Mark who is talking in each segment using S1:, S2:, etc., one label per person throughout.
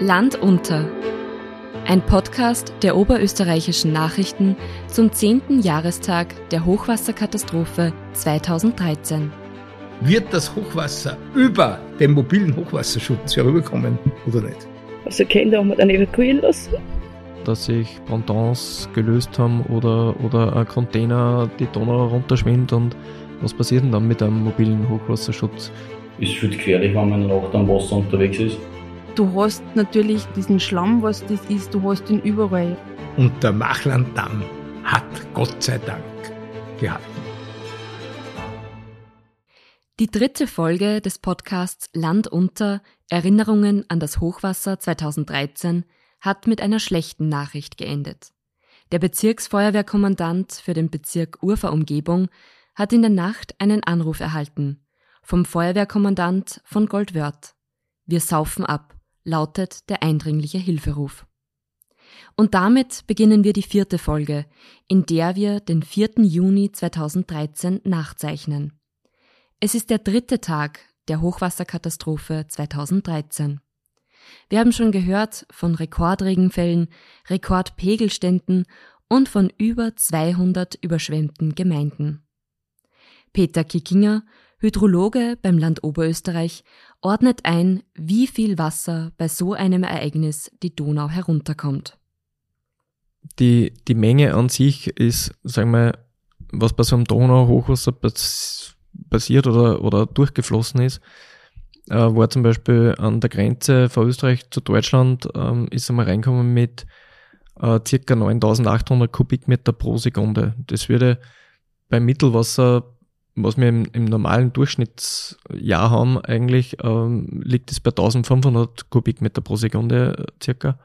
S1: Land unter. Ein Podcast der oberösterreichischen Nachrichten zum 10. Jahrestag der Hochwasserkatastrophe 2013.
S2: Wird das Hochwasser über den mobilen Hochwasserschutz herüberkommen oder nicht?
S3: Also Kinder haben wir dann evakuieren lassen.
S4: Dass sich Pontons gelöst haben oder, oder ein Container die Donau runterschwimmt und was passiert denn dann mit einem mobilen Hochwasserschutz?
S5: Ist viel gefährlich, wenn man in der Nacht am Wasser unterwegs ist.
S6: Du hast natürlich diesen Schlamm, was das ist, du hast ihn überall.
S2: Und der Machlanddamm hat Gott sei Dank gehalten.
S1: Die dritte Folge des Podcasts Land unter Erinnerungen an das Hochwasser 2013 hat mit einer schlechten Nachricht geendet. Der Bezirksfeuerwehrkommandant für den Bezirk Urfa-Umgebung hat in der Nacht einen Anruf erhalten vom Feuerwehrkommandant von Goldwörth. Wir saufen ab lautet der eindringliche Hilferuf. Und damit beginnen wir die vierte Folge, in der wir den 4. Juni 2013 nachzeichnen. Es ist der dritte Tag der Hochwasserkatastrophe 2013. Wir haben schon gehört von Rekordregenfällen, Rekordpegelständen und von über 200 überschwemmten Gemeinden. Peter Kickinger, Hydrologe beim Land Oberösterreich, ordnet ein, wie viel Wasser bei so einem Ereignis die Donau herunterkommt.
S4: Die, die Menge an sich ist, sagen wir, was bei so einem Donau-Hochwasser passiert oder, oder durchgeflossen ist, äh, war zum Beispiel an der Grenze von Österreich zu Deutschland, ähm, ist einmal reinkommen mit äh, circa 9800 Kubikmeter pro Sekunde. Das würde beim Mittelwasser was wir im, im normalen Durchschnittsjahr haben, eigentlich ähm, liegt es bei 1500 Kubikmeter pro Sekunde äh, circa.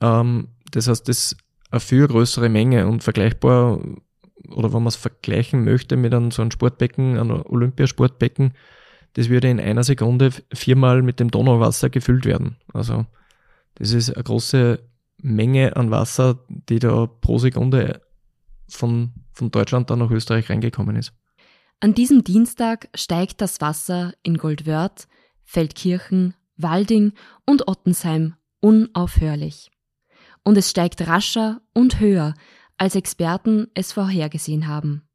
S4: Ähm, das heißt, das ist eine viel größere Menge und vergleichbar, oder wenn man es vergleichen möchte mit einem so einem Sportbecken, einem Olympiasportbecken, das würde in einer Sekunde viermal mit dem Donauwasser gefüllt werden. Also das ist eine große Menge an Wasser, die da pro Sekunde von, von Deutschland dann nach Österreich reingekommen ist.
S1: An diesem Dienstag steigt das Wasser in Goldwörth, Feldkirchen, Walding und Ottensheim unaufhörlich. Und es steigt rascher und höher, als Experten es vorhergesehen haben.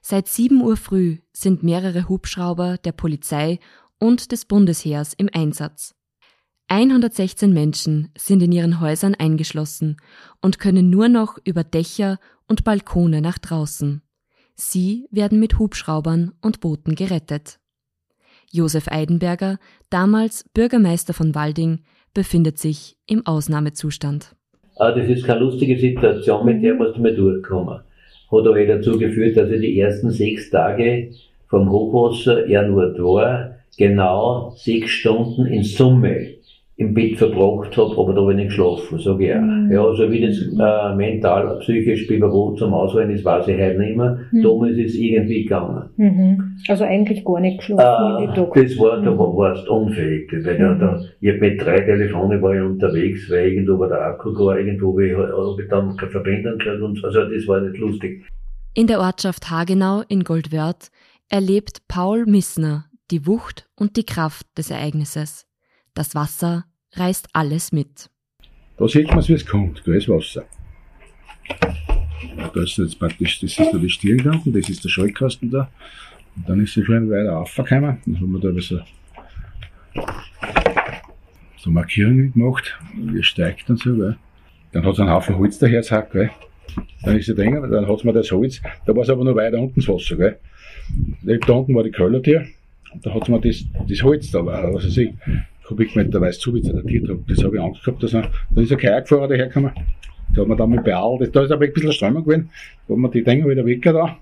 S1: Seit 7 Uhr früh sind mehrere Hubschrauber der Polizei und des Bundesheers im Einsatz. 116 Menschen sind in ihren Häusern eingeschlossen und können nur noch über Dächer und Balkone nach draußen. Sie werden mit Hubschraubern und Booten gerettet. Josef Eidenberger, damals Bürgermeister von Walding, befindet sich im Ausnahmezustand.
S7: Ah, das ist keine lustige Situation, mit der musst du mal durchkommen. Hat aber dazu geführt, dass ich die ersten sechs Tage vom Hochwasser er nur war, genau sechs Stunden in Summe im Bett verbracht habe, aber da habe ich nicht geschlafen, sage ich auch. Mhm. Ja, also wie das äh, mental, psychisch bei wo zum Auswählen ist, weiß ich heute nicht mehr. Mhm. Damals ist es irgendwie gegangen.
S3: Mhm. Also eigentlich gar nicht
S7: geschlafen. Äh, das war, da mhm. warst du unfähig. Weil da, da, mhm. ich hab mit drei Telefonen war ich unterwegs, weil irgendwo war der Akku gar, irgendwo habe ich, hab ich dann keine Verbindung gehabt und also das war nicht lustig.
S1: In der Ortschaft Hagenau in Goldwörth erlebt Paul Missner die Wucht und die Kraft des Ereignisses. Das Wasser reißt alles mit.
S8: Da sieht man es, wie es kommt, gell, Wasser. Da ist jetzt praktisch, das ist da die Stirn da unten, das ist der Schallkasten da. Und dann ist sie schon weiter aufgekommen. Dann haben wir da so, so Markierungen gemacht, wie es steigt und so, gell. Dann hat es einen Haufen Holz daher gesagt, gell. Dann ist sie drin, dann hat mir das Holz, da war es aber noch weiter unten das Wasser, gell. Da unten war die Kellertür, und da hat mir das, das Holz da, was weiß ich, Kubikmeter weiß zu, wie der Tierdruck. Das habe ich Angst gehabt, dass er, da ist ein Kajakfahrer dahergekommen. Da hat man dann mit bearbeitet. Da ist aber ein bisschen Strömung gewesen. Da hat man die Dinger wieder weg da.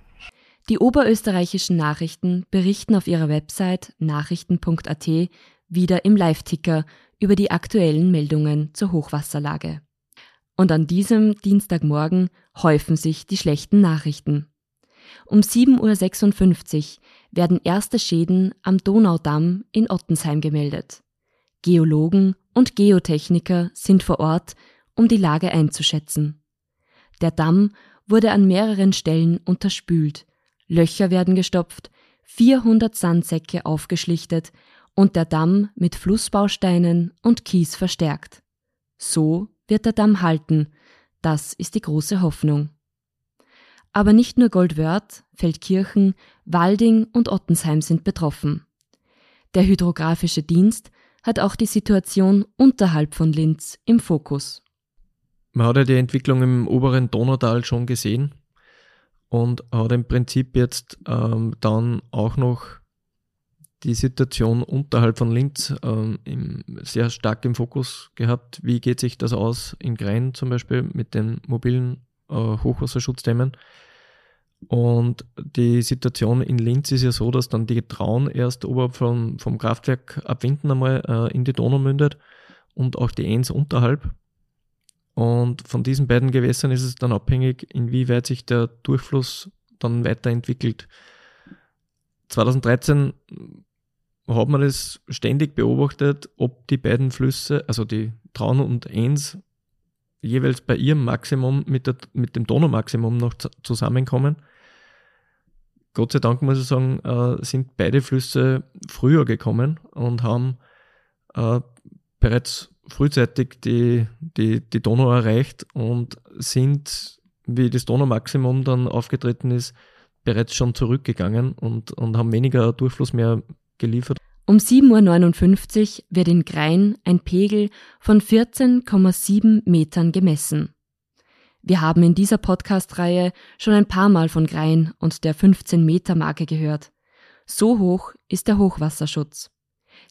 S1: Die oberösterreichischen Nachrichten berichten auf ihrer Website nachrichten.at wieder im Live-Ticker über die aktuellen Meldungen zur Hochwasserlage. Und an diesem Dienstagmorgen häufen sich die schlechten Nachrichten. Um 7.56 Uhr werden erste Schäden am Donaudamm in Ottensheim gemeldet. Geologen und Geotechniker sind vor Ort, um die Lage einzuschätzen. Der Damm wurde an mehreren Stellen unterspült, Löcher werden gestopft, 400 Sandsäcke aufgeschlichtet und der Damm mit Flussbausteinen und Kies verstärkt. So wird der Damm halten, das ist die große Hoffnung. Aber nicht nur Goldwörth, Feldkirchen, Walding und Ottensheim sind betroffen. Der hydrographische Dienst hat auch die Situation unterhalb von Linz im Fokus.
S4: Man hat ja die Entwicklung im oberen Donautal schon gesehen und hat im Prinzip jetzt ähm, dann auch noch die Situation unterhalb von Linz ähm, im, sehr stark im Fokus gehabt. Wie geht sich das aus in Grein zum Beispiel mit den mobilen äh, Hochwasserschutzdämmen? Und die Situation in Linz ist ja so, dass dann die Traun erst oberhalb vom, vom Kraftwerk ab Winden einmal äh, in die Donau mündet und auch die Enns unterhalb. Und von diesen beiden Gewässern ist es dann abhängig, inwieweit sich der Durchfluss dann weiterentwickelt. 2013 hat man das ständig beobachtet, ob die beiden Flüsse, also die Traun und Enns, jeweils bei ihrem Maximum mit, der, mit dem Donaumaximum noch zusammenkommen. Gott sei Dank muss ich sagen, äh, sind beide Flüsse früher gekommen und haben äh, bereits frühzeitig die, die, die Donau erreicht und sind, wie das Donaumaximum dann aufgetreten ist, bereits schon zurückgegangen und, und haben weniger Durchfluss mehr geliefert.
S1: Um 7.59 Uhr wird in Grein ein Pegel von 14,7 Metern gemessen. Wir haben in dieser Podcast-Reihe schon ein paar Mal von Grein und der 15-Meter-Marke gehört. So hoch ist der Hochwasserschutz.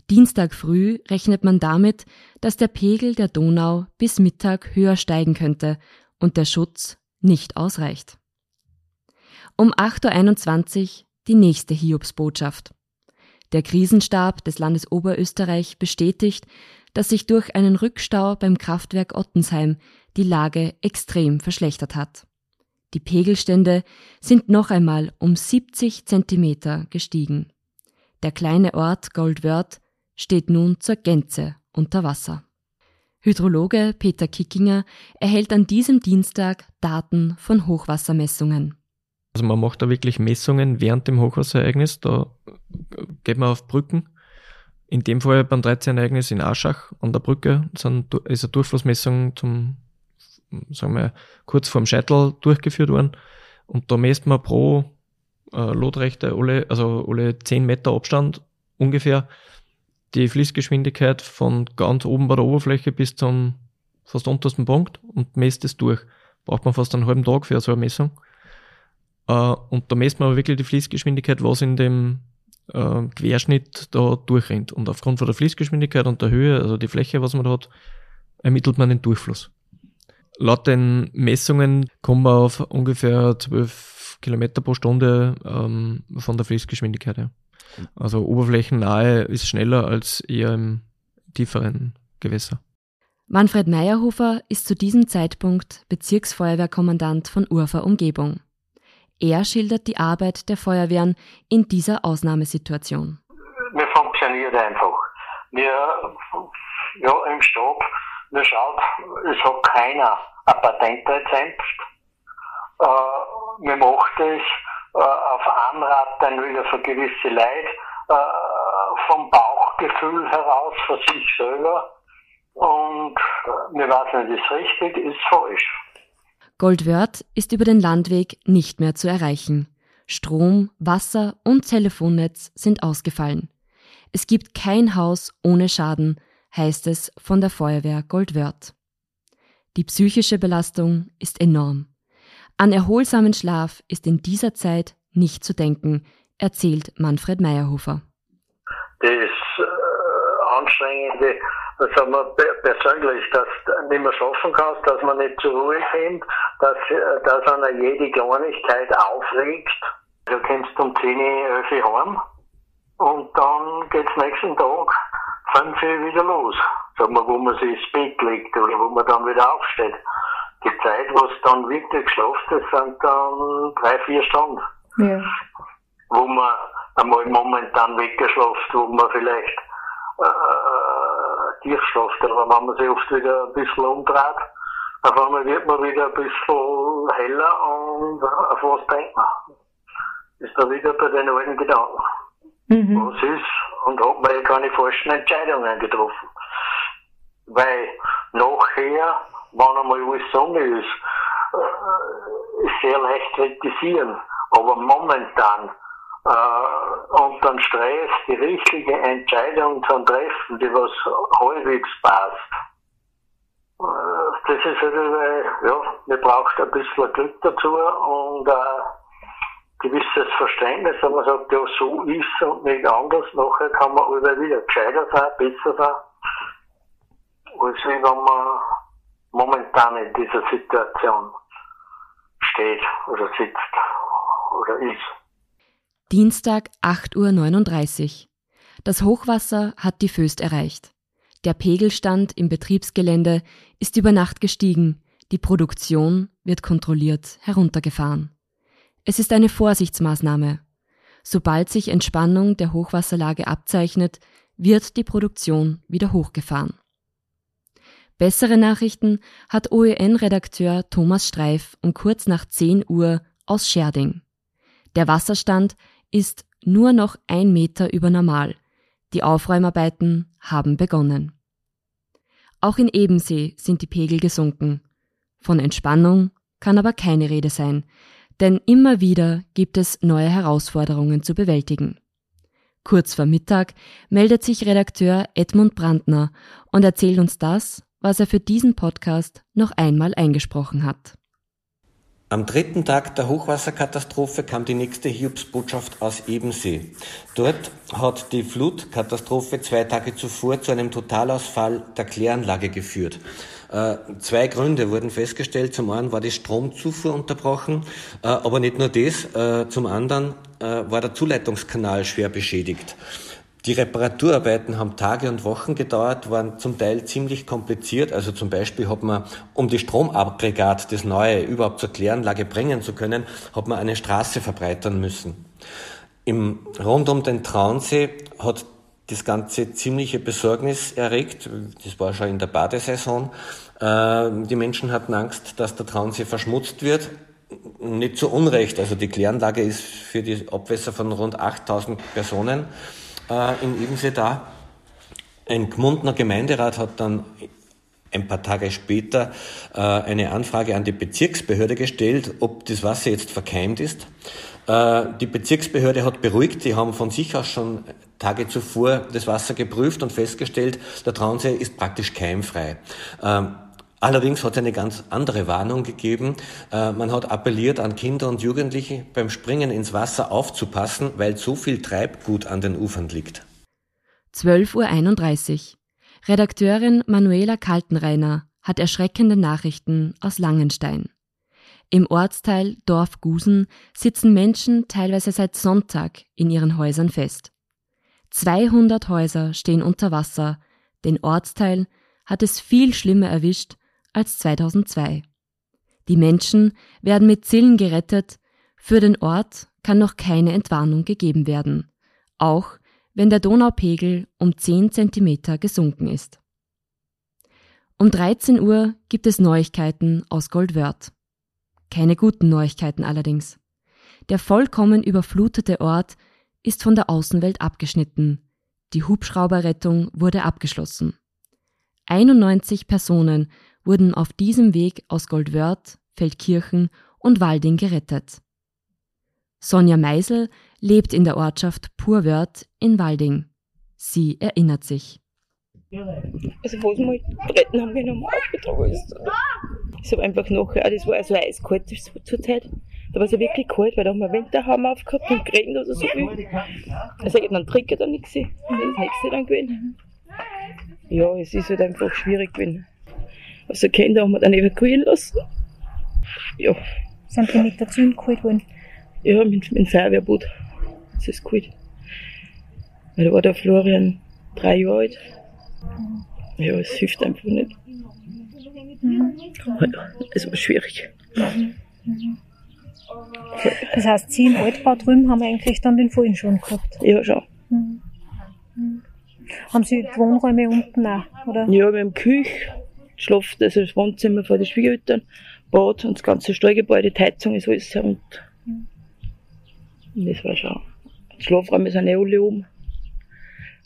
S1: Dienstag früh rechnet man damit, dass der Pegel der Donau bis Mittag höher steigen könnte und der Schutz nicht ausreicht. Um 8.21 Uhr die nächste Hiobsbotschaft. Der Krisenstab des Landes Oberösterreich bestätigt, dass sich durch einen Rückstau beim Kraftwerk Ottensheim die Lage extrem verschlechtert hat. Die Pegelstände sind noch einmal um 70 Zentimeter gestiegen. Der kleine Ort Goldwörth steht nun zur Gänze unter Wasser. Hydrologe Peter Kickinger erhält an diesem Dienstag Daten von Hochwassermessungen.
S4: Also man macht da wirklich Messungen während dem Hochwasserereignis. Da geht man auf Brücken. In dem Fall beim 13. Ereignis in Aschach an der Brücke sind, ist eine Durchflussmessung zum, sagen wir, kurz vorm Scheitel durchgeführt worden. Und da messt man pro äh, Lotrechte alle, also alle 10 Meter Abstand ungefähr die Fließgeschwindigkeit von ganz oben bei der Oberfläche bis zum fast untersten Punkt und messt es durch. Braucht man fast einen halben Tag für so eine Messung. Uh, und da messt man aber wirklich die Fließgeschwindigkeit, was in dem uh, Querschnitt da durchrennt. Und aufgrund von der Fließgeschwindigkeit und der Höhe, also die Fläche, was man da hat, ermittelt man den Durchfluss. Laut den Messungen kommen wir auf ungefähr 12 Kilometer pro Stunde ähm, von der Fließgeschwindigkeit her. Also oberflächennahe ist schneller als eher im tieferen Gewässer.
S1: Manfred Meyerhofer ist zu diesem Zeitpunkt Bezirksfeuerwehrkommandant von Urfa Umgebung. Er schildert die Arbeit der Feuerwehren in dieser Ausnahmesituation.
S9: Mir funktioniert einfach. Wir, ja, im Stab, wir schaut, es hat keiner ein Patentrezept. Äh, wir macht es äh, auf Anraten wieder für gewisse Leute, äh, vom Bauchgefühl heraus für sich selber. Und äh, wir wissen nicht, ist richtig, ist falsch.
S1: Goldwörth ist über den Landweg nicht mehr zu erreichen. Strom, Wasser und Telefonnetz sind ausgefallen. Es gibt kein Haus ohne Schaden, heißt es von der Feuerwehr Goldwörth. Die psychische Belastung ist enorm. An erholsamen Schlaf ist in dieser Zeit nicht zu denken, erzählt Manfred Meyerhofer.
S9: Das äh, Anstrengende das haben wir persönlich, dass du nicht mehr schlafen kannst, dass man nicht zur Ruhe kommt, dass, dass einer jede Kleinigkeit aufregt. Du kommst um 10 Uhr, 11 Uhr heim und dann geht's nächsten Tag 5 Uhr wieder los. Sagen wir, wo man sich ins Bett legt oder wo man dann wieder aufsteht. Die Zeit, wo es dann wirklich geschlafen ist, sind dann drei, vier Stunden. Ja. Wo man einmal momentan weggeschlafen, wo man vielleicht äh, Tiefschlaft, aber wenn man sich oft wieder ein bisschen umdreht, auf einmal wird man wieder ein bisschen heller und auf was denkt man. Ist da wieder bei den alten Gedanken. Mhm. Was ist und hat mir keine falschen Entscheidungen getroffen. Weil nachher, wenn einmal alles zusammen ist, äh, ist sehr leicht kritisieren. Aber momentan äh, dem Stress die richtige Entscheidung zu treffen, die was halbwegs passt. Äh, das ist also, ja, man braucht ein bisschen Glück dazu und äh, gewisses Verständnis, wenn man sagt, ja, so ist und nicht anders, nachher kann man alle wieder gescheiter sein, besser sein, als wenn man momentan in dieser Situation steht oder sitzt oder ist.
S1: Dienstag 8.39 Uhr. Das Hochwasser hat die Föst erreicht. Der Pegelstand im Betriebsgelände ist über Nacht gestiegen, die Produktion wird kontrolliert heruntergefahren. Es ist eine Vorsichtsmaßnahme. Sobald sich Entspannung der Hochwasserlage abzeichnet, wird die Produktion wieder hochgefahren. Bessere Nachrichten hat OEN-Redakteur Thomas Streif um kurz nach 10 Uhr aus Scherding. Der Wasserstand ist nur noch ein Meter über normal. Die Aufräumarbeiten haben begonnen. Auch in Ebensee sind die Pegel gesunken. Von Entspannung kann aber keine Rede sein, denn immer wieder gibt es neue Herausforderungen zu bewältigen. Kurz vor Mittag meldet sich Redakteur Edmund Brandner und erzählt uns das, was er für diesen Podcast noch einmal eingesprochen hat.
S10: Am dritten Tag der Hochwasserkatastrophe kam die nächste Hiobsbotschaft aus Ebensee. Dort hat die Flutkatastrophe zwei Tage zuvor zu einem Totalausfall der Kläranlage geführt. Äh, zwei Gründe wurden festgestellt. Zum einen war die Stromzufuhr unterbrochen, äh, aber nicht nur das. Äh, zum anderen war der Zuleitungskanal schwer beschädigt. Die Reparaturarbeiten haben Tage und Wochen gedauert, waren zum Teil ziemlich kompliziert. Also zum Beispiel hat man, um die Stromaggregat, das neue, überhaupt zur Kläranlage bringen zu können, hat man eine Straße verbreitern müssen. Im, rund um den Traunsee hat das Ganze ziemliche Besorgnis erregt. Das war schon in der Badesaison. Äh, die Menschen hatten Angst, dass der Traunsee verschmutzt wird. Nicht zu Unrecht. Also die Kläranlage ist für die Abwässer von rund 8000 Personen äh, in Ebensee da. Ein Gmundner Gemeinderat hat dann ein paar Tage später äh, eine Anfrage an die Bezirksbehörde gestellt, ob das Wasser jetzt verkeimt ist. Äh, die Bezirksbehörde hat beruhigt, die haben von sich aus schon Tage zuvor das Wasser geprüft und festgestellt, der Traunsee ist praktisch keimfrei. Ähm, allerdings hat es eine ganz andere Warnung gegeben. Äh, man hat appelliert an Kinder und Jugendliche beim Springen ins Wasser aufzupassen, weil so viel Treibgut an den Ufern liegt.
S1: 12.31 Uhr. Redakteurin Manuela Kaltenreiner hat erschreckende Nachrichten aus Langenstein. Im Ortsteil Dorf Gusen sitzen Menschen teilweise seit Sonntag in ihren Häusern fest. 200 Häuser stehen unter Wasser. Den Ortsteil hat es viel schlimmer erwischt als 2002. Die Menschen werden mit Zillen gerettet. Für den Ort kann noch keine Entwarnung gegeben werden. Auch wenn der Donaupegel um 10 Zentimeter gesunken ist. Um 13 Uhr gibt es Neuigkeiten aus Goldwörth. Keine guten Neuigkeiten allerdings. Der vollkommen überflutete Ort ist von der Außenwelt abgeschnitten. Die Hubschrauberrettung wurde abgeschlossen. 91 Personen wurden auf diesem Weg aus Goldwörth, Feldkirchen und Walding gerettet. Sonja Meisel lebt in der Ortschaft Purwörth in Walding. Sie erinnert sich.
S3: Also was wir retten haben, nochmal aufgetragen. Ich habe einfach nachher, das war also eiskalt zur Zeit. Da war es ja wirklich kalt, weil da haben wir Winterhammer aufgehabt und geregnet oder so viel. Also ich habe dann Tricker da nichts gesehen. Ist das nächste dann gewesen. Ja, es ist halt einfach schwierig gewesen. Also Kinder haben wir dann evakuieren lassen. Ja.
S11: Sind die mit dazu geholt worden?
S3: Ja, mit, mit dem Feuerwehrboot. Das ist gut. Weil da war der Florian drei Jahre alt. Ja, es hilft einfach nicht. Mhm. Es war schwierig.
S11: Mhm. Das heißt, Sie im Altbau drüben haben eigentlich dann den Fallen schon gehabt?
S3: Ja, schon.
S11: Mhm. Mhm. Haben Sie Wohnräume unten auch, oder?
S3: Ja, wir haben Küche, Schlaf, also das Wohnzimmer vor den Schwiegereltern, Bad und das ganze Stallgebäude, die Heizung ist alles herunter. Mhm. Das war schon. Die Schlafräume sind eh alle oben.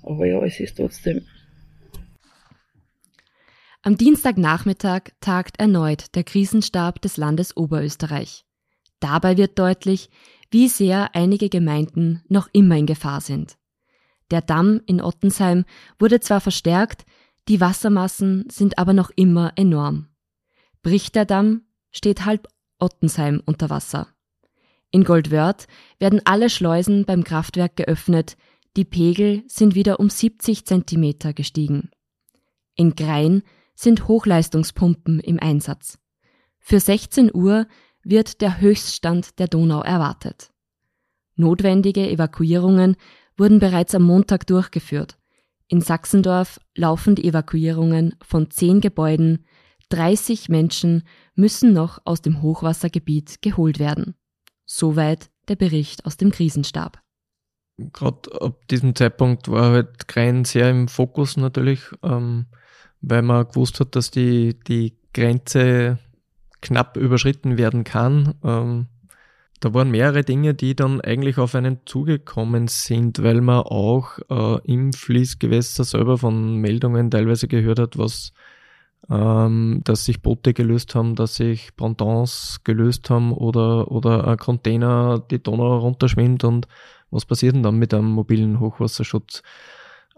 S3: Aber ja, es ist trotzdem.
S1: Am Dienstagnachmittag tagt erneut der Krisenstab des Landes Oberösterreich. Dabei wird deutlich, wie sehr einige Gemeinden noch immer in Gefahr sind. Der Damm in Ottensheim wurde zwar verstärkt, die Wassermassen sind aber noch immer enorm. Bricht der Damm, steht halb Ottensheim unter Wasser. In Goldwörth werden alle Schleusen beim Kraftwerk geöffnet, die Pegel sind wieder um 70 Zentimeter gestiegen. In Grein sind Hochleistungspumpen im Einsatz. Für 16 Uhr wird der Höchststand der Donau erwartet. Notwendige Evakuierungen wurden bereits am Montag durchgeführt. In Sachsendorf laufen die Evakuierungen von zehn Gebäuden, 30 Menschen müssen noch aus dem Hochwassergebiet geholt werden. Soweit der Bericht aus dem Krisenstab.
S4: Gerade ab diesem Zeitpunkt war halt Grein sehr im Fokus natürlich, ähm, weil man gewusst hat, dass die, die Grenze knapp überschritten werden kann. Ähm, da waren mehrere Dinge, die dann eigentlich auf einen zugekommen sind, weil man auch äh, im Fließgewässer selber von Meldungen teilweise gehört hat, was ähm, dass sich Boote gelöst haben, dass sich Pontons gelöst haben oder, oder ein Container die Donau runterschwimmt und was passiert denn dann mit einem mobilen Hochwasserschutz?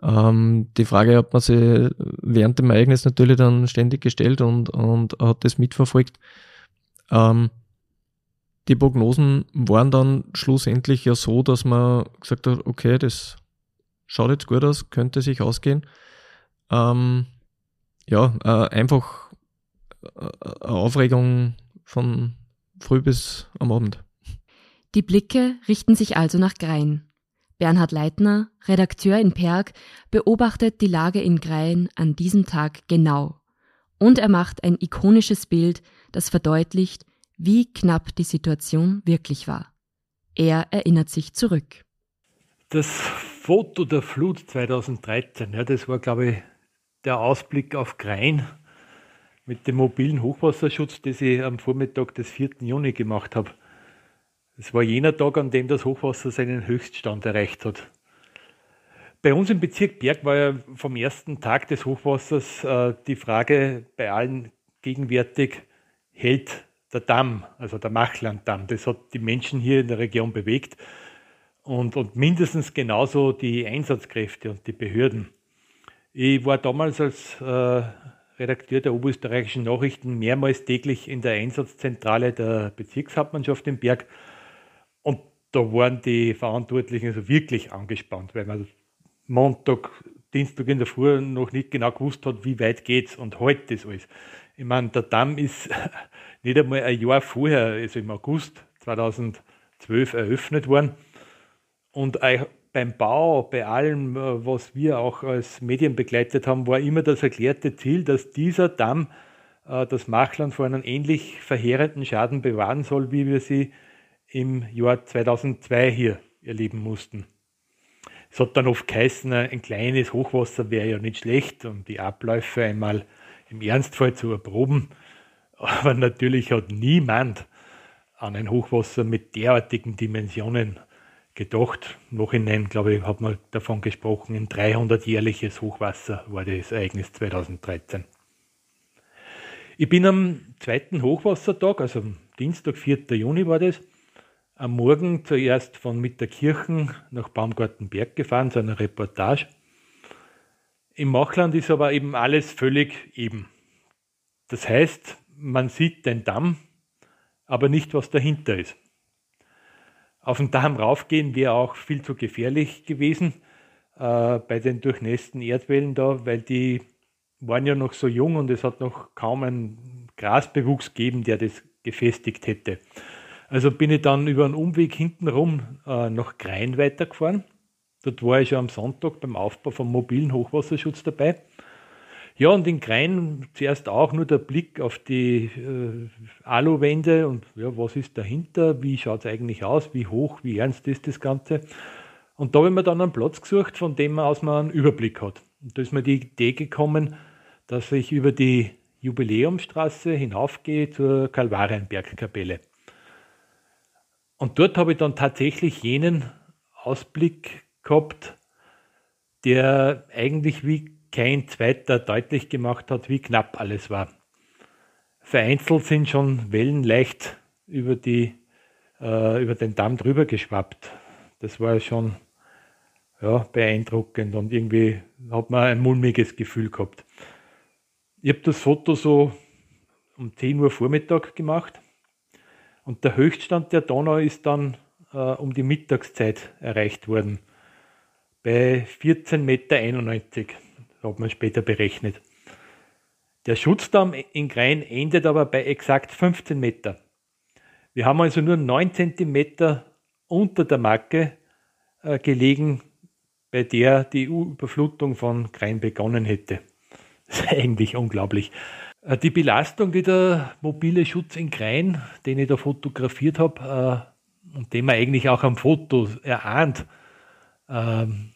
S4: Ähm, die Frage hat man sich während dem Ereignis natürlich dann ständig gestellt und, und hat das mitverfolgt. Ähm, die Prognosen waren dann schlussendlich ja so, dass man gesagt hat, okay, das schaut jetzt gut aus, könnte sich ausgehen. Ähm, ja, äh, einfach äh, Aufregung von früh bis am Abend.
S1: Die Blicke richten sich also nach Grein. Bernhard Leitner, Redakteur in Perg, beobachtet die Lage in Grein an diesem Tag genau. Und er macht ein ikonisches Bild, das verdeutlicht, wie knapp die Situation wirklich war. Er erinnert sich zurück.
S12: Das Foto der Flut 2013, ja, das war, glaube ich, der Ausblick auf Grein mit dem mobilen Hochwasserschutz, das ich am Vormittag des 4. Juni gemacht habe. Es war jener Tag, an dem das Hochwasser seinen Höchststand erreicht hat. Bei uns im Bezirk Berg war ja vom ersten Tag des Hochwassers äh, die Frage bei allen gegenwärtig, hält der Damm, also der Machlanddamm, das hat die Menschen hier in der Region bewegt und, und mindestens genauso die Einsatzkräfte und die Behörden. Ich war damals als äh, Redakteur der Oberösterreichischen Nachrichten mehrmals täglich in der Einsatzzentrale der Bezirkshauptmannschaft im Berg und da waren die Verantwortlichen also wirklich angespannt, weil man Montag, Dienstag in der Früh noch nicht genau gewusst hat, wie weit geht's und heute das alles. Ich meine, der Damm ist nicht einmal ein Jahr vorher, also im August 2012 eröffnet worden und beim Bau, bei allem, äh, was wir auch als Medien begleitet haben, war immer das erklärte Ziel, dass dieser Damm äh, das Machland vor einem ähnlich verheerenden Schaden bewahren soll, wie wir sie im Jahr 2002 hier erleben mussten. Es hat dann oft geheißen, ein kleines Hochwasser wäre ja nicht schlecht, um die Abläufe einmal im Ernstfall zu erproben. Aber natürlich hat niemand an ein Hochwasser mit derartigen Dimensionen gedacht. Im Nachhinein, glaube ich, hat man davon gesprochen, ein 300-jährliches Hochwasser war das Ereignis 2013. Ich bin am zweiten Hochwassertag, also am Dienstag, 4. Juni war das, am Morgen zuerst von Mitterkirchen nach Baumgartenberg gefahren zu einer Reportage. Im Machland ist aber eben alles völlig eben. Das heißt, man sieht den Damm, aber nicht, was dahinter ist. Auf den Damm raufgehen wäre auch viel zu gefährlich gewesen äh, bei den durchnässten Erdwellen da, weil die waren ja noch so jung und es hat noch kaum einen Grasbewuchs gegeben, der das gefestigt hätte. Also bin ich dann über einen Umweg hintenrum äh, nach Grein weitergefahren. Dort war ich schon am Sonntag beim Aufbau vom mobilen Hochwasserschutz dabei. Ja, und in Grein zuerst auch nur der Blick auf die äh, Aluwände und ja, was ist dahinter, wie schaut es eigentlich aus, wie hoch, wie ernst ist das Ganze. Und da habe ich mir dann einen Platz gesucht, von dem aus man einen Überblick hat. Und da ist mir die Idee gekommen, dass ich über die Jubiläumstraße hinaufgehe zur Kalvarienbergkapelle. Und dort habe ich dann tatsächlich jenen Ausblick gehabt, der eigentlich wie kein zweiter deutlich gemacht hat, wie knapp alles war. Vereinzelt sind schon Wellen leicht über, die, äh, über den Damm drüber geschwappt. Das war schon ja, beeindruckend und irgendwie hat man ein mulmiges Gefühl gehabt. Ich habe das Foto so um 10 Uhr Vormittag gemacht und der Höchststand der Donau ist dann äh, um die Mittagszeit erreicht worden. Bei 14,91 Meter, hat man später berechnet. Der Schutzdamm in Grein endet aber bei exakt 15 Meter. Wir haben also nur 9 Zentimeter unter der Marke äh, gelegen, bei der die Überflutung von Grein begonnen hätte. Das ist eigentlich unglaublich. Äh, die Belastung, die der mobile Schutz in Grein, den ich da fotografiert habe, äh, und den man eigentlich auch am Foto erahnt, ähm,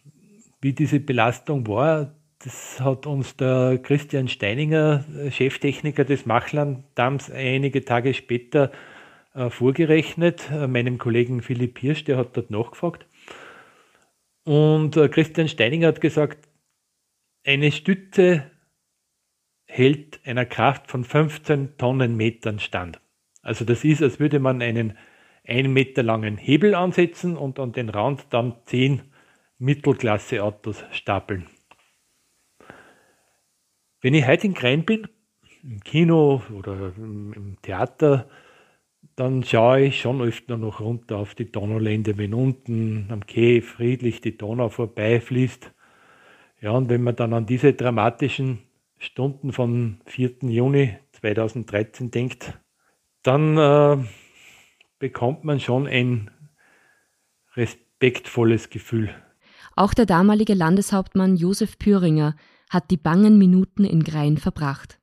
S12: wie diese Belastung war, das hat uns der Christian Steininger, Cheftechniker des Machlanddamms, einige Tage später äh, vorgerechnet, meinem Kollegen Philipp Hirsch, der hat dort nachgefragt. Und Christian Steininger hat gesagt, eine Stütze hält einer Kraft von 15 Tonnenmetern stand. Also das ist, als würde man einen einen Meter langen Hebel ansetzen und an den Rand dann zehn Mittelklasse-Autos stapeln. Wenn ich heute in Grein bin, im Kino oder im Theater, dann schaue ich schon öfter noch runter auf die Donaulände, wenn unten am Quai friedlich die Donau vorbeifließt. Ja, und wenn man dann an diese dramatischen Stunden vom 4. Juni 2013 denkt, dann äh, bekommt man schon ein respektvolles Gefühl.
S1: Auch der damalige Landeshauptmann Josef Püringer hat die bangen Minuten in Grein verbracht.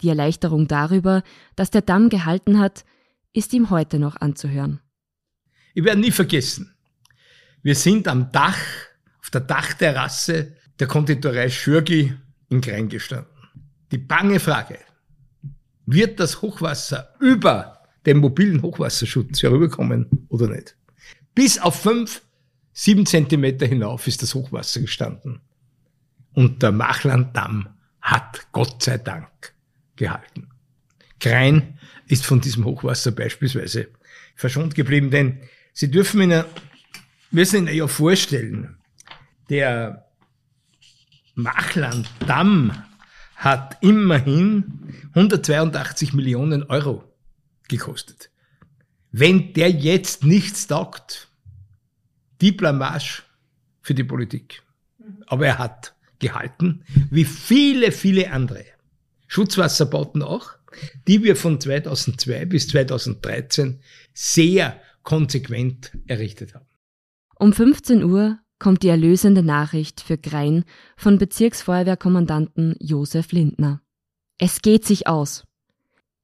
S1: Die Erleichterung darüber, dass der Damm gehalten hat, ist ihm heute noch anzuhören.
S2: Ich werde nie vergessen. Wir sind am Dach, auf der Dachterrasse der Konditorei Schürgi in Grein gestanden. Die bange Frage, wird das Hochwasser über den mobilen Hochwasserschutz herüberkommen oder nicht? Bis auf fünf, sieben Zentimeter hinauf ist das Hochwasser gestanden. Und der Machlanddamm hat Gott sei Dank gehalten. Krein ist von diesem Hochwasser beispielsweise verschont geblieben, denn Sie dürfen Ihnen, müssen Ihnen ja vorstellen, der Machlanddamm hat immerhin 182 Millionen Euro gekostet. Wenn der jetzt nichts taugt, die Blamage für die Politik. Aber er hat gehalten, wie viele, viele andere Schutzwasserbauten auch, die wir von 2002 bis 2013 sehr konsequent errichtet haben.
S1: Um 15 Uhr kommt die erlösende Nachricht für Grein von Bezirksfeuerwehrkommandanten Josef Lindner. Es geht sich aus.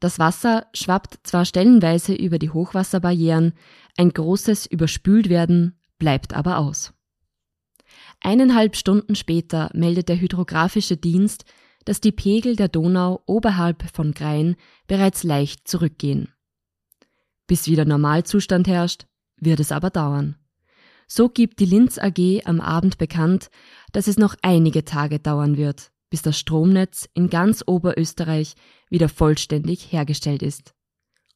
S1: Das Wasser schwappt zwar stellenweise über die Hochwasserbarrieren, ein großes Überspültwerden bleibt aber aus. Eineinhalb Stunden später meldet der hydrographische Dienst, dass die Pegel der Donau oberhalb von Grein bereits leicht zurückgehen. Bis wieder Normalzustand herrscht, wird es aber dauern. So gibt die Linz AG am Abend bekannt, dass es noch einige Tage dauern wird, bis das Stromnetz in ganz Oberösterreich wieder vollständig hergestellt ist.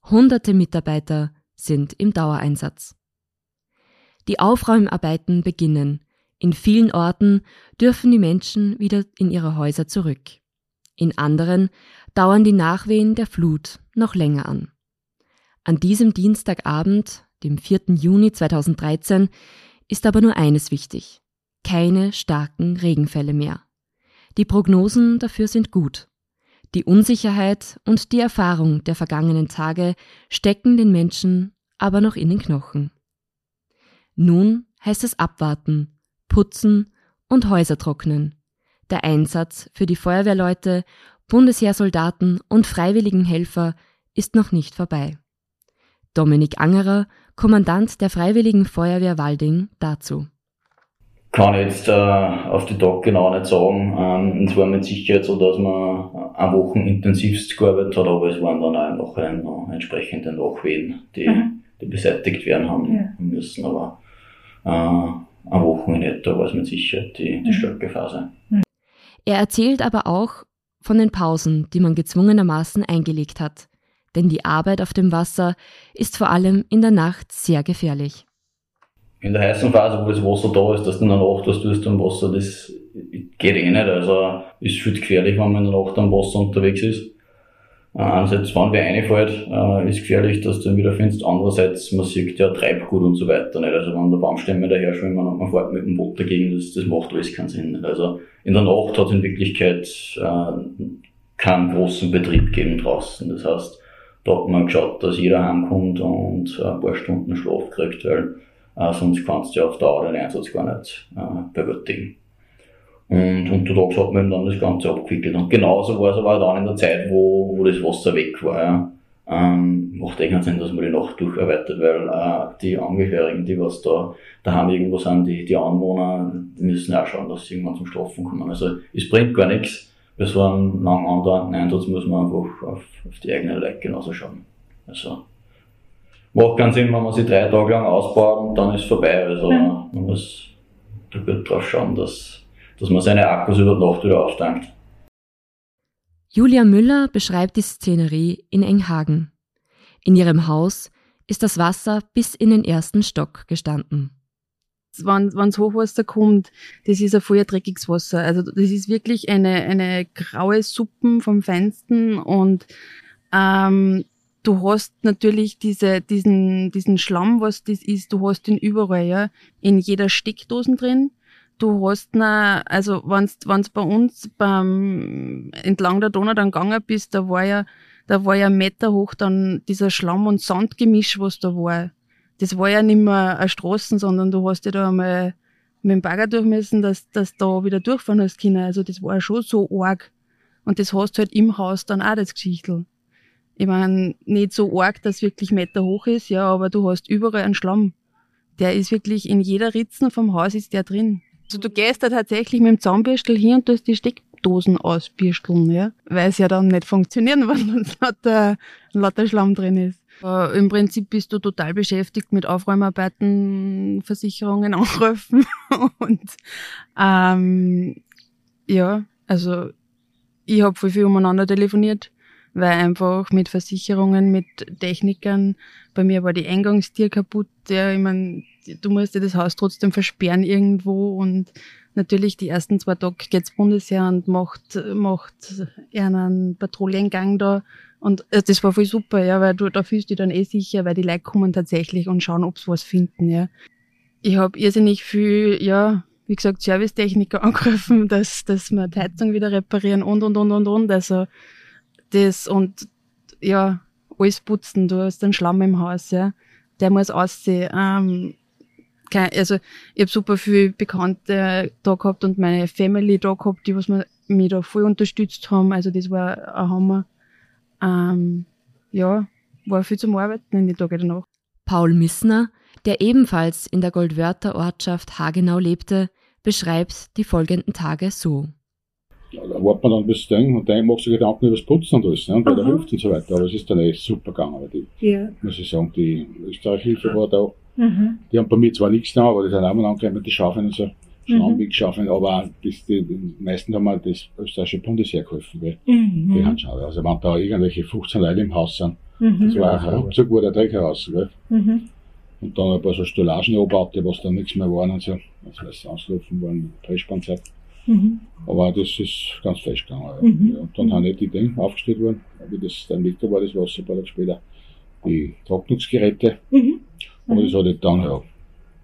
S1: Hunderte Mitarbeiter sind im Dauereinsatz. Die Aufräumarbeiten beginnen. In vielen Orten dürfen die Menschen wieder in ihre Häuser zurück. In anderen dauern die Nachwehen der Flut noch länger an. An diesem Dienstagabend, dem 4. Juni 2013, ist aber nur eines wichtig. Keine starken Regenfälle mehr. Die Prognosen dafür sind gut. Die Unsicherheit und die Erfahrung der vergangenen Tage stecken den Menschen aber noch in den Knochen. Nun heißt es abwarten, putzen und Häuser trocknen. Der Einsatz für die Feuerwehrleute, Bundesheersoldaten und freiwilligen Helfer ist noch nicht vorbei. Dominik Angerer, Kommandant der Freiwilligen Feuerwehr Walding, dazu.
S5: Kann ich jetzt äh, auf die Tag genau nicht sagen. Ähm, es war mit Sicherheit so, dass man eine Woche intensivst gearbeitet hat, aber es waren dann auch noch entsprechende Nachwehen, die, mhm. die beseitigt werden haben ja. müssen. Aber äh, eine Woche in etwa war es mit Sicherheit die, die stärkste Phase.
S1: Er erzählt aber auch von den Pausen, die man gezwungenermaßen eingelegt hat. Denn die Arbeit auf dem Wasser ist vor allem in der Nacht sehr gefährlich.
S5: In der heißen Phase, wo das Wasser da ist, dass du in der Nacht was tust am Wasser, das geht eh nicht. Also ist viel gefährlich, wenn man in der Nacht am Wasser unterwegs ist. Äh, einerseits, wenn wer reinfällt, äh, ist gefährlich, dass du ihn wieder findest. Andererseits, man sieht ja Treibgut und so weiter nicht. Also wenn der Baumstämme daher schwimmen und man fährt mit dem Boot dagegen, das, das macht alles keinen Sinn. Nicht. Also in der Nacht hat es in Wirklichkeit äh, keinen großen Betrieb gegeben draußen. Das heißt, da hat man geschaut, dass jeder heimkommt und ein paar Stunden Schlaf kriegt, weil äh, sonst kannst du ja auf Dauer den Einsatz gar nicht äh, bewältigen. Und untertags hat man dann das Ganze abgewickelt. Und genauso war es aber dann in der Zeit, wo, wo das Wasser weg war. Ja. Ähm, macht echt keinen Sinn, dass man die Nacht durcharbeitet, weil äh, die Angehörigen, die was da daheim irgendwo sind, die, die Anwohner, die müssen auch schauen, dass sie irgendwann zum Schlafen kommen. Also es bringt gar nichts. Bei so einem lang andauernden Einsatz muss man einfach auf, auf die eigene Leute genauso schauen. Also macht keinen Sinn, wenn man sich drei Tage lang ausbaut und dann ist vorbei. Also man muss da gut drauf schauen, dass dass man seine Akkus über Nacht wieder auftankt.
S1: Julia Müller beschreibt die Szenerie in Enghagen. In ihrem Haus ist das Wasser bis in den ersten Stock gestanden.
S6: Wenn es Hochwasser kommt, das ist ein voll dreckiges Wasser. Also das ist wirklich eine, eine graue Suppen vom Feinsten und ähm, du hast natürlich diese, diesen, diesen Schlamm, was das ist, du hast ihn überall, ja, in jeder Steckdosen drin du hast na, also wenn's, wenn's bei uns beim, entlang der Donau dann gegangen bist, da war ja, da war ja Meter hoch dann dieser Schlamm- und Sandgemisch, was da war. Das war ja nicht mehr eine Straßen, sondern du hast ja da einmal mit dem Bagger durchmessen, dass, dass da wieder durchfahren hast können. Also das war schon so arg. Und das hast du halt im Haus dann auch, das Geschichtel. Ich meine, nicht so arg, dass wirklich Meter hoch ist, ja, aber du hast überall einen Schlamm. Der ist wirklich in jeder Ritzen vom Haus ist der drin. Also du gehst da tatsächlich mit dem Zahnbürstel hin und tust die Steckdosen ausbürsteln, ja. Weil es ja dann nicht funktionieren, wenn dann lauter, lauter Schlamm drin ist. Äh, Im Prinzip bist du total beschäftigt mit Aufräumarbeiten, Versicherungen, Anrufen und ähm, ja, also ich habe voll viel umeinander telefoniert, weil einfach mit Versicherungen, mit Technikern, bei mir war die Eingangstür kaputt, ja, ich mein, du musst dir das Haus trotzdem versperren irgendwo und natürlich die ersten zwei Tage geht's Bundesheer und macht, macht einen Patrouillengang da und äh, das war voll super, ja, weil du, da fühlst du dich dann eh sicher, weil die Leute kommen tatsächlich und schauen, ob's was finden, ja. Ich habe irrsinnig viel, ja, wie gesagt, Servicetechniker angerufen, dass, dass wir die Heizung wieder reparieren und, und, und, und, und, also das und, ja, alles putzen, du hast einen Schlamm im Haus, ja. Der muss aussehen. Ähm, kein, also ich habe super viel Bekannte da gehabt und meine Family da gehabt, die was mir, mich da voll unterstützt haben. Also das war ein Hammer. Ähm, ja, war viel zum Arbeiten in die Tage danach.
S1: Paul Missner, der ebenfalls in der Goldwörter Ortschaft Hagenau lebte, beschreibt die folgenden Tage so.
S8: Da wartet man dann bis dann und dann macht sich Gedanken über das Putzen und alles, ne, und bei der Hüfte und so weiter. Aber es ist dann echt super gegangen. Die,
S11: Ja.
S8: muss ich sagen, die Österreich-Hilfe war da.
S11: Mhm.
S8: Die haben bei mir zwar nichts getan, aber die sind auch mal angekommen mit den Schaufeln und so. Schlammweg schaufeln, aber auch das, die, die meisten haben mir das österreichische Bundesheer geholfen, gell?
S11: Mhm.
S8: Die Handschau. Also wenn da irgendwelche 15 Leute im Haus sind,
S11: Mhm.
S8: das war ein ruckzuck war der Dreck heraus, gell?
S11: Mhm.
S8: Und dann ein paar so Stellagen angebaut, was dann nichts mehr waren und so. Also das ausgerufen worden, Drehspannzeit.
S11: Mhm.
S8: Aber das ist ganz fest gegangen. Ja.
S11: Mhm.
S8: Ja, und dann haben nicht die Dinge aufgestellt worden, wie das dann weg war, das Wasser ein paar Tage später. Die Trocknungsgeräte.
S11: Mhm.
S8: Aber das hatte ich dann, ja.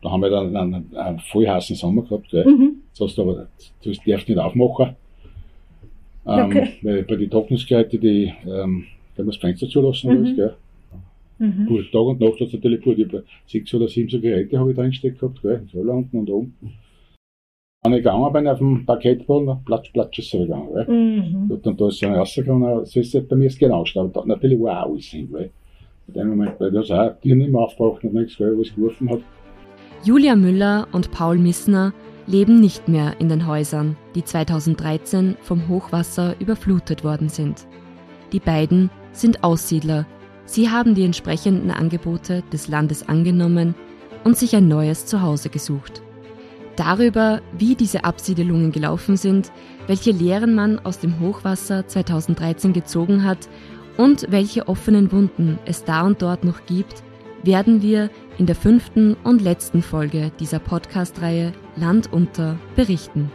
S8: Da haben wir dann einen, einen voll heißen Sommer gehabt, gell.
S11: Mhm.
S8: Das du aber, das darfst nicht aufmachen. Ähm,
S11: Okay.
S8: Weil bei den Trocknungsgeräten, die, ähm, da muss das Fenster zulassen,
S11: Mhm.
S8: alles, gell.
S11: Mhm.
S8: Gut, Tag und Nacht hat es natürlich gut. Ich hab sechs oder sieben so Geräte habe ich drin gesteckt gehabt, gell. Da unten und oben. Wenn ich gegangen bin auf dem Parkettboden, platsch, platsch ist es gegangen, gell.
S11: Mhm.
S8: Gut, und da ist er rausgegangen, so ist es bei mir ist genau gestanden. Da- Natürlich war auch alles hin, weil in dem Moment, weil das auch die nicht mehr aufgebraucht und nichts, weil was geworfen hat.
S1: Julia Müller und Paul Missner leben nicht mehr in den Häusern, die 2013 vom Hochwasser überflutet worden sind. Die beiden sind Aussiedler. Sie haben die entsprechenden Angebote des Landes angenommen und sich ein neues Zuhause gesucht. Darüber, wie diese Absiedelungen gelaufen sind, welche Lehren man aus dem Hochwasser 2013 gezogen hat und welche offenen Wunden es da und dort noch gibt, werden wir in der fünften und letzten Folge dieser Podcast-Reihe Land unter berichten.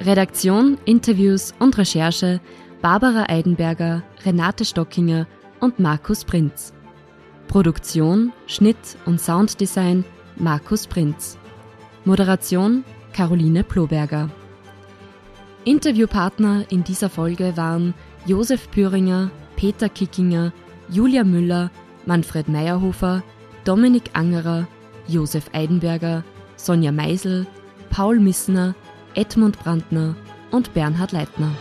S1: Redaktion, Interviews und Recherche Barbara Eidenberger, Renate Stockinger und Markus Prinz. Produktion, Schnitt und Sounddesign Markus Prinz. Moderation Caroline Ploberger. Interviewpartner in dieser Folge waren Josef Püringer, Peter Kickinger, Julia Müller, Manfred Meyerhofer, Dominik Angerer, Josef Eidenberger, Sonja Meisel, Paul Missner, Edmund Brandner und Bernhard Leitner.